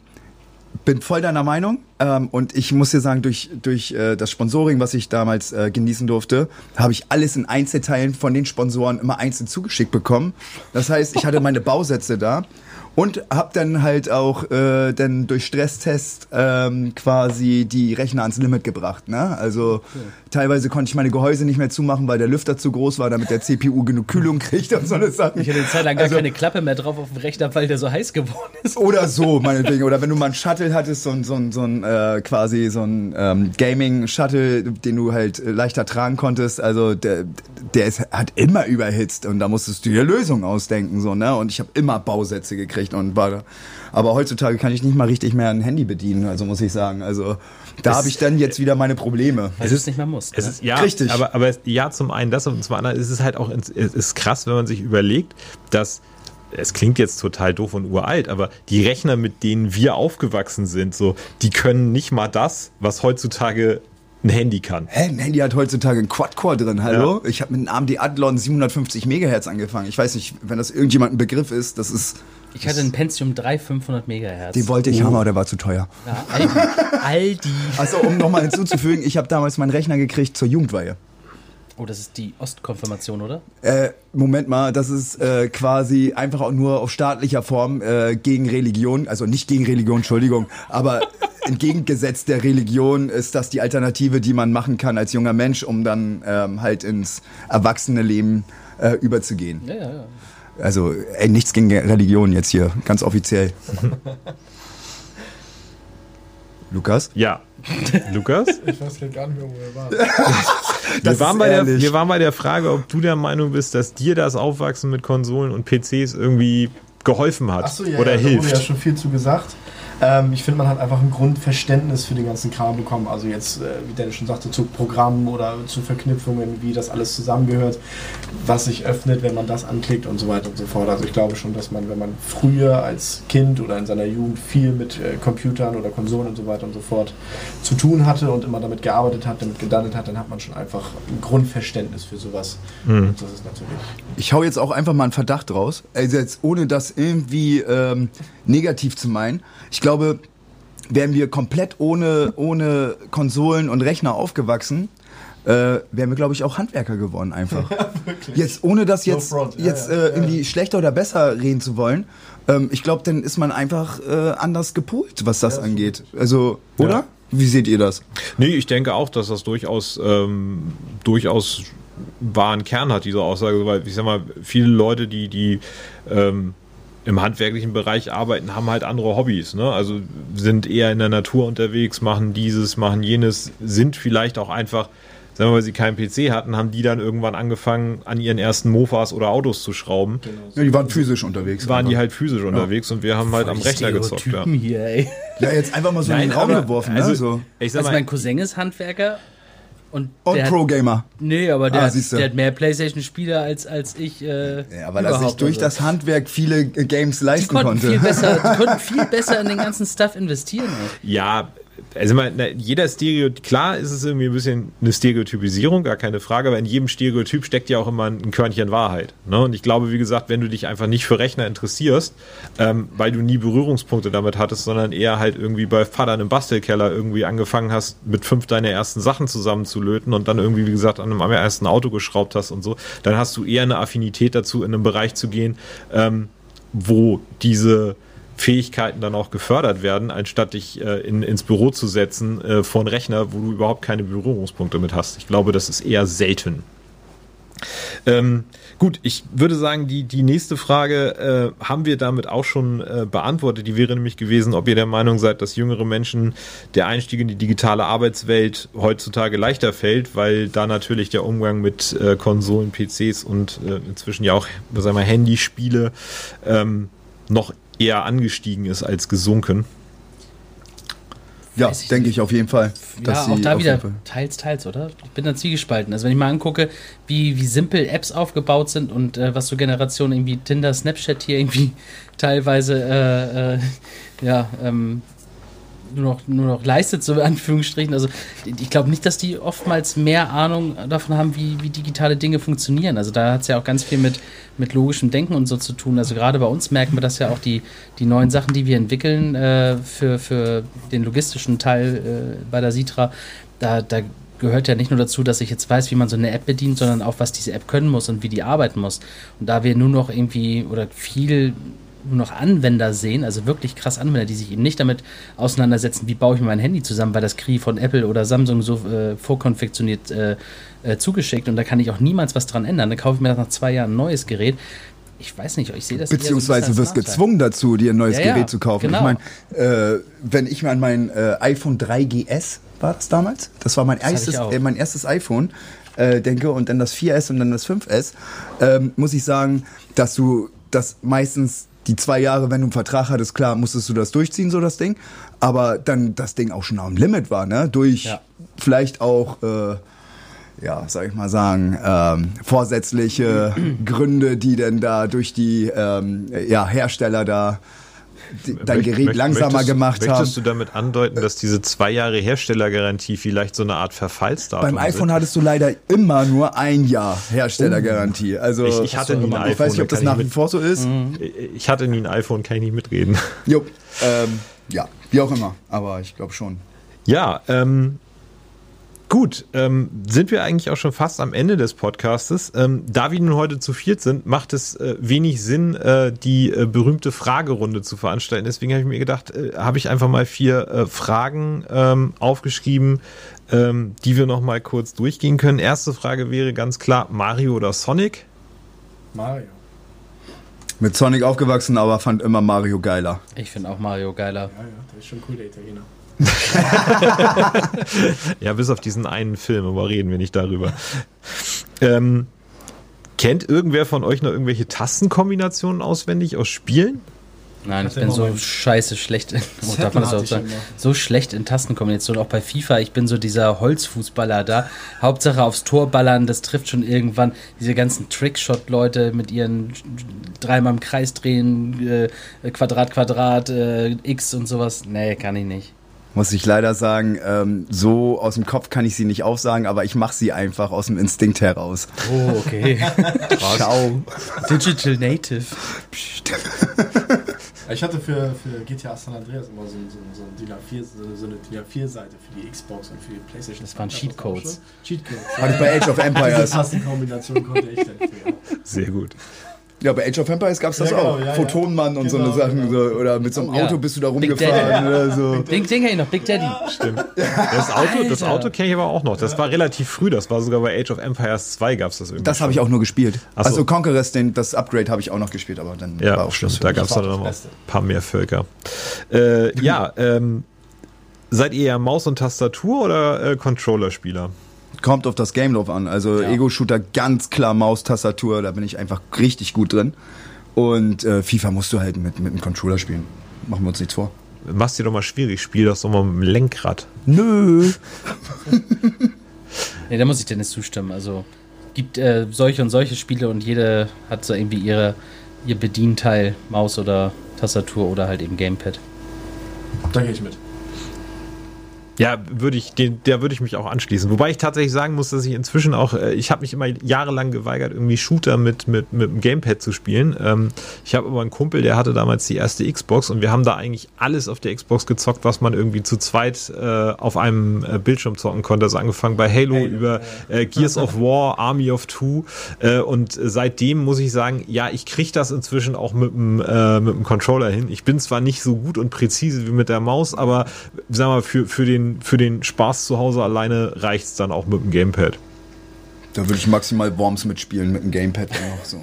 bin voll deiner Meinung ähm, und ich muss dir sagen, durch, durch äh, das Sponsoring, was ich damals äh, genießen durfte, habe ich alles in Einzelteilen von den Sponsoren immer einzeln zugeschickt bekommen. Das heißt, ich hatte meine Bausätze da und habe dann halt auch äh, dann durch Stresstest ähm, quasi die Rechner ans Limit gebracht. Ne? Also okay. teilweise konnte ich meine Gehäuse nicht mehr zumachen, weil der Lüfter zu groß war, damit der CPU genug Kühlung kriegt und so eine Sachen. Ich hatte eine Zeit lang gar also, keine Klappe mehr drauf auf dem Rechner, weil der so heiß geworden ist. Oder so, meinetwegen. Oder wenn du mal einen Shuttle hattest, so ein, so ein, so ein äh, quasi so ein ähm, Gaming-Shuttle, den du halt leichter tragen konntest. Also der, der ist, hat immer überhitzt und da musstest du dir Lösungen ausdenken. so ne Und ich habe immer Bausätze gekriegt gekriegt und war. Aber heutzutage kann ich nicht mal richtig mehr ein Handy bedienen, also muss ich sagen. Also da habe ich dann jetzt wieder meine Probleme. Es ist nicht mehr muss. Es ist, ja, Richtig. Aber, aber ja, zum einen das und zum anderen ist es halt auch es ist krass, wenn man sich überlegt, dass es klingt jetzt total doof und uralt, aber die Rechner, mit denen wir aufgewachsen sind, so, die können nicht mal das, was heutzutage ein Handy kann. Hä, ein Handy hat heutzutage einen Quad-Core drin, hallo? Ja. Ich habe mit einem AMD Adlon 750 Megahertz angefangen. Ich weiß nicht, wenn das irgendjemand ein Begriff ist, das ist... Ich hatte einen Pentium 3 500 Megahertz. Den wollte ich oh. haben, aber der war zu teuer. Ja, Aldi. Aldi. Also um nochmal hinzuzufügen, ich habe damals meinen Rechner gekriegt zur Jugendweihe. Oh, das ist die Ostkonfirmation, oder? Äh, Moment mal, das ist äh, quasi einfach auch nur auf staatlicher Form äh, gegen Religion, also nicht gegen Religion, Entschuldigung, aber entgegengesetzt der Religion ist das die Alternative, die man machen kann als junger Mensch, um dann ähm, halt ins erwachsene Leben äh, überzugehen. Ja, ja, ja. Also ey, nichts gegen Religion jetzt hier, ganz offiziell. Lukas? Ja. Lukas? Ich weiß gar nicht mehr, wo er war. wir, waren bei der, wir waren bei der Frage, ob du der Meinung bist, dass dir das Aufwachsen mit Konsolen und PCs irgendwie geholfen hat so, ja, oder ja, hilft. Da wurde ja schon viel zu gesagt. Ähm, ich finde, man hat einfach ein Grundverständnis für den ganzen Kram bekommen. Also jetzt, äh, wie Dennis schon sagte, zu Programmen oder zu Verknüpfungen, wie das alles zusammengehört, was sich öffnet, wenn man das anklickt und so weiter und so fort. Also ich glaube schon, dass man, wenn man früher als Kind oder in seiner Jugend viel mit äh, Computern oder Konsolen und so weiter und so fort zu tun hatte und immer damit gearbeitet hat, damit gedannet hat, dann hat man schon einfach ein Grundverständnis für sowas. Mhm. das ist natürlich. Ich hau jetzt auch einfach mal einen Verdacht raus. Also jetzt ohne das irgendwie ähm, negativ zu meinen. Ich glaube, wären wir komplett ohne, ohne Konsolen und Rechner aufgewachsen, äh, wären wir, glaube ich, auch Handwerker geworden einfach. Ja, jetzt, ohne das jetzt, no jetzt ja, ja, äh, irgendwie schlechter oder besser reden zu wollen, ähm, ich glaube, dann ist man einfach äh, anders gepolt, was das angeht. Also, oder? Wie seht ihr das? Nee, ich denke auch, dass das durchaus, ähm, durchaus wahren Kern hat, diese Aussage, weil ich sag mal, viele Leute, die, die ähm, im handwerklichen Bereich arbeiten, haben halt andere Hobbys. Ne? Also sind eher in der Natur unterwegs, machen dieses, machen jenes, sind vielleicht auch einfach, sagen wir, weil sie keinen PC hatten, haben die dann irgendwann angefangen, an ihren ersten Mofas oder Autos zu schrauben. Genau. Ja, die waren physisch unterwegs. Waren die halt physisch ja. unterwegs und wir haben halt am Rechner gezockt. Ja. Hier, ey. ja, jetzt einfach mal so Nein, in den Raum geworfen. Ne? Also, ich sag also mein Cousin ist Handwerker und, und Pro-Gamer. Nee, aber der, ah, hat, der hat mehr Playstation-Spieler als, als ich. Äh, ja, weil er sich durch also. das Handwerk viele Games leisten die konnte. Viel besser, die konnten viel besser in den ganzen Stuff investieren. Ja, also man, jeder Stereotyp, klar ist es irgendwie ein bisschen eine Stereotypisierung, gar keine Frage, aber in jedem Stereotyp steckt ja auch immer ein Körnchen Wahrheit. Ne? Und ich glaube, wie gesagt, wenn du dich einfach nicht für Rechner interessierst, ähm, weil du nie Berührungspunkte damit hattest, sondern eher halt irgendwie bei Vater im Bastelkeller irgendwie angefangen hast, mit fünf deine ersten Sachen zusammenzulöten und dann irgendwie, wie gesagt, an einem ersten Auto geschraubt hast und so, dann hast du eher eine Affinität dazu, in einen Bereich zu gehen, ähm, wo diese Fähigkeiten dann auch gefördert werden, anstatt dich äh, in, ins Büro zu setzen äh, vor einen Rechner, wo du überhaupt keine Berührungspunkte mit hast. Ich glaube, das ist eher selten. Ähm, gut, ich würde sagen, die, die nächste Frage äh, haben wir damit auch schon äh, beantwortet. Die wäre nämlich gewesen, ob ihr der Meinung seid, dass jüngere Menschen der Einstieg in die digitale Arbeitswelt heutzutage leichter fällt, weil da natürlich der Umgang mit äh, Konsolen, PCs und äh, inzwischen ja auch, sagen wir, Handyspiele ähm, noch eher angestiegen ist als gesunken. Ja, denke ich auf jeden Fall. Ja, auch da wieder teils, teils, oder? Ich bin da zwiegespalten. Also wenn ich mal angucke, wie, wie simpel Apps aufgebaut sind und äh, was so Generationen irgendwie Tinder, Snapchat hier irgendwie teilweise äh, äh, ja, ähm, nur noch, nur noch leistet, so in Anführungsstrichen. Also ich glaube nicht, dass die oftmals mehr Ahnung davon haben, wie, wie digitale Dinge funktionieren. Also da hat es ja auch ganz viel mit, mit logischem Denken und so zu tun. Also gerade bei uns merken wir das ja auch die, die neuen Sachen, die wir entwickeln äh, für, für den logistischen Teil äh, bei der Sitra. Da, da gehört ja nicht nur dazu, dass ich jetzt weiß, wie man so eine App bedient, sondern auch, was diese App können muss und wie die arbeiten muss. Und da wir nur noch irgendwie oder viel nur noch Anwender sehen, also wirklich krass Anwender, die sich eben nicht damit auseinandersetzen, wie baue ich mir mein Handy zusammen, weil das kriege ich von Apple oder Samsung so äh, vorkonfektioniert äh, äh, zugeschickt und da kann ich auch niemals was dran ändern. Dann kaufe ich mir nach zwei Jahren ein neues Gerät. Ich weiß nicht, ich sehe das Beziehungsweise du wirst gezwungen dazu, dir ein neues ja, Gerät ja, zu kaufen. Genau. Ich meine, äh, wenn ich mir an mein äh, iPhone 3GS war das damals, das war mein, das erstes, äh, mein erstes iPhone, denke, und dann das 4S und dann das 5S, ähm, muss ich sagen, dass du das meistens die zwei Jahre, wenn du einen Vertrag hattest, klar, musstest du das durchziehen, so das Ding. Aber dann das Ding auch schon am Limit war, ne? Durch ja. vielleicht auch, äh, ja, soll ich mal sagen, ähm, vorsätzliche Gründe, die denn da durch die ähm, ja, Hersteller da dein Gerät möcht, langsamer möchtest, gemacht möchtest haben. Möchtest du damit andeuten, dass diese zwei Jahre Herstellergarantie vielleicht so eine Art Verfallsdatum Beim iPhone sind? hattest du leider immer nur ein Jahr Herstellergarantie. Also ich, ich hatte nie ein iPhone. Ich weiß nicht, ob das nach wie vor so ist. Mhm. Ich hatte nie ein iPhone, kann ich nicht mitreden. Jo, ähm, ja, wie auch immer. Aber ich glaube schon. Ja, ähm, Gut, ähm, sind wir eigentlich auch schon fast am Ende des Podcastes. Ähm, da wir nun heute zu viert sind, macht es äh, wenig Sinn, äh, die äh, berühmte Fragerunde zu veranstalten. Deswegen habe ich mir gedacht, äh, habe ich einfach mal vier äh, Fragen ähm, aufgeschrieben, ähm, die wir noch mal kurz durchgehen können. Erste Frage wäre ganz klar Mario oder Sonic? Mario. Mit Sonic aufgewachsen, aber fand immer Mario geiler. Ich finde auch Mario geiler. Ja, ja, der ist schon cool, der Italiener. ja, bis auf diesen einen Film, aber reden wir nicht darüber. Ähm, kennt irgendwer von euch noch irgendwelche Tastenkombinationen auswendig aus Spielen? Nein, ich bin so scheiße schlecht in, oh, darf man das auch sagen, so schlecht in Tastenkombinationen. Auch bei FIFA, ich bin so dieser Holzfußballer da. Hauptsache aufs Tor ballern, das trifft schon irgendwann. Diese ganzen Trickshot-Leute mit ihren dreimal im Kreis drehen, äh, Quadrat, Quadrat, äh, X und sowas. Nee, kann ich nicht muss ich leider sagen. Ähm, so aus dem Kopf kann ich sie nicht aufsagen, aber ich mache sie einfach aus dem Instinkt heraus. Oh, okay. Ciao. Digital Native. Ich hatte für, für GTA San Andreas immer so, so, so, DIN A4, so, so eine DIN A4-Seite für die Xbox und für die Playstation. Das waren Cheatcodes. Cheatcodes. Hatte ich bei Age of Empires. Diese Tastenkombination konnte ich dann. Sehr gut. Ja, bei Age of Empires gab es das ja, genau, auch. Ja, Photonmann ja. und genau, so eine Sachen. Genau. So, oder mit so einem Auto bist du da rumgefahren oder so. Den, den kenne ich noch, Big Daddy. Stimmt. Das Auto, das Auto kenne ich aber auch noch. Das war relativ früh. Das war sogar bei Age of Empires 2 gab es das irgendwie. Das habe ich auch nur gespielt. So. Also Conquerors, den, das Upgrade habe ich auch noch gespielt, aber dann ja, war auch Schluss. Da gab es dann noch ein paar mehr Völker. Äh, ja, ähm, seid ihr ja Maus und Tastatur oder äh, Controller-Spieler? Kommt auf das Game drauf an. Also ja. Ego-Shooter ganz klar Maustastatur, da bin ich einfach richtig gut drin. Und äh, FIFA musst du halt mit, mit dem Controller spielen. Machen wir uns nichts vor. Machst dir doch mal schwierig, spiel das doch mal mit dem Lenkrad. Nö. nee, da muss ich dir nicht zustimmen. Also gibt äh, solche und solche Spiele und jede hat so irgendwie ihre, ihr Bedienteil, Maus oder Tastatur oder halt eben Gamepad. Da gehe ich mit. Ja, würde ich, den, der würde ich mich auch anschließen. Wobei ich tatsächlich sagen muss, dass ich inzwischen auch, äh, ich habe mich immer jahrelang geweigert, irgendwie Shooter mit, mit, mit dem Gamepad zu spielen. Ähm, ich habe aber einen Kumpel, der hatte damals die erste Xbox und wir haben da eigentlich alles auf der Xbox gezockt, was man irgendwie zu zweit äh, auf einem äh, Bildschirm zocken konnte. Also angefangen bei Halo, Halo über äh, Gears of War, Army of Two. Und seitdem muss ich sagen, ja, ich kriege das inzwischen auch mit dem, mit dem Controller hin. Ich bin zwar nicht so gut und präzise wie mit der Maus, aber sag mal, für, für den für den Spaß zu Hause alleine reicht es dann auch mit dem Gamepad. Da würde ich maximal Worms mitspielen mit dem Gamepad noch so.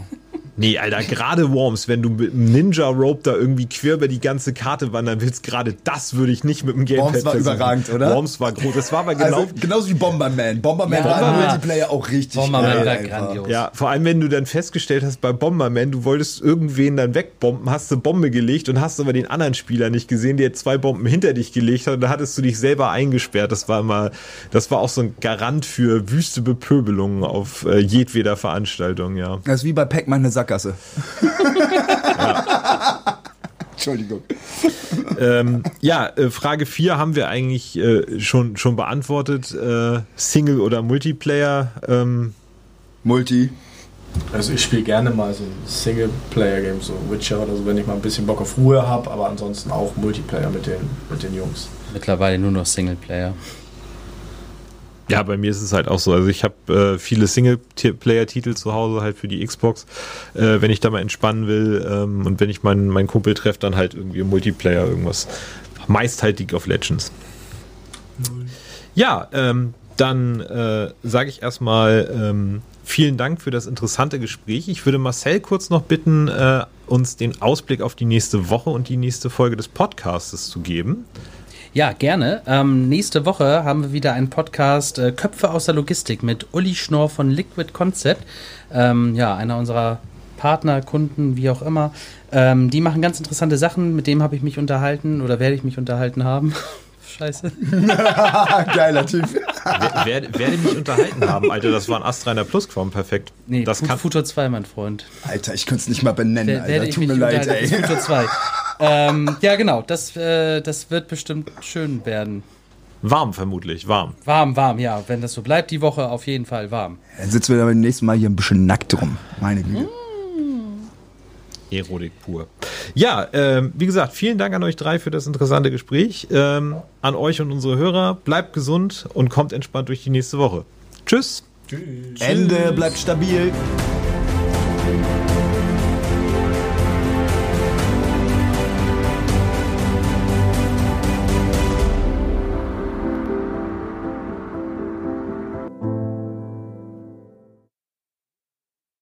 Nee, Alter, gerade Worms, wenn du mit einem Ninja Rope da irgendwie quer über die ganze Karte wandern willst, gerade das würde ich nicht mit dem Gamepad Worms war versuchen. überragend, oder? Worms war groß. Das war aber genau. Also, genauso wie Bomberman. Bomberman ja, war im Multiplayer auch richtig Bomberman geil. War grandios. Ja, vor allem, wenn du dann festgestellt hast bei Bomberman, du wolltest irgendwen dann wegbomben, hast eine Bombe gelegt und hast aber den anderen Spieler nicht gesehen, der zwei Bomben hinter dich gelegt hat und da hattest du dich selber eingesperrt. Das war immer, das war auch so ein Garant für wüste Bepöbelungen auf äh, jedweder Veranstaltung, ja. Das ist wie bei Pac-Man eine Sackgasse. ja. Entschuldigung. ähm, ja, äh, Frage 4 haben wir eigentlich äh, schon, schon beantwortet. Äh, Single oder Multiplayer? Ähm, Multi. Also ich spiele gerne mal so ein Singleplayer-Game, so Witcher oder so, wenn ich mal ein bisschen Bock auf Ruhe habe, aber ansonsten auch Multiplayer mit den, mit den Jungs. Mittlerweile nur noch Singleplayer. Ja, bei mir ist es halt auch so. Also ich habe äh, viele Singleplayer-Titel zu Hause halt für die Xbox, äh, wenn ich da mal entspannen will ähm, und wenn ich meinen mein Kumpel treffe, dann halt irgendwie Multiplayer irgendwas. Meist halt League of Legends. Ja, ähm, dann äh, sage ich erstmal ähm, vielen Dank für das interessante Gespräch. Ich würde Marcel kurz noch bitten, äh, uns den Ausblick auf die nächste Woche und die nächste Folge des Podcastes zu geben. Ja, gerne. Ähm, nächste Woche haben wir wieder einen Podcast äh, Köpfe aus der Logistik mit Uli Schnorr von Liquid Concept. Ähm, ja, einer unserer Partner, Kunden, wie auch immer. Ähm, die machen ganz interessante Sachen. Mit dem habe ich mich unterhalten oder werde ich mich unterhalten haben. Scheiße. Geiler Typ. Wer, wer, werde mich unterhalten haben, Alter. Das war ein Astreiner Plusquam, perfekt. Nee, das Fu- kann, Futur 2, mein Freund. Alter, ich könnte es nicht mal benennen, Wer- werde Alter. Tut mir leid, unterhalten, ey. Futur 2. ähm, ja, genau. Das, äh, das wird bestimmt schön werden. warm vermutlich, warm. Warm, warm, ja. Wenn das so bleibt, die Woche auf jeden Fall warm. Dann sitzen wir dann beim nächsten Mal hier ein bisschen nackt rum. Meine Güte. Erotik pur. Ja, ähm, wie gesagt, vielen Dank an euch drei für das interessante Gespräch. Ähm, an euch und unsere Hörer. Bleibt gesund und kommt entspannt durch die nächste Woche. Tschüss. Tschüss. Ende, bleibt stabil. Tschüss.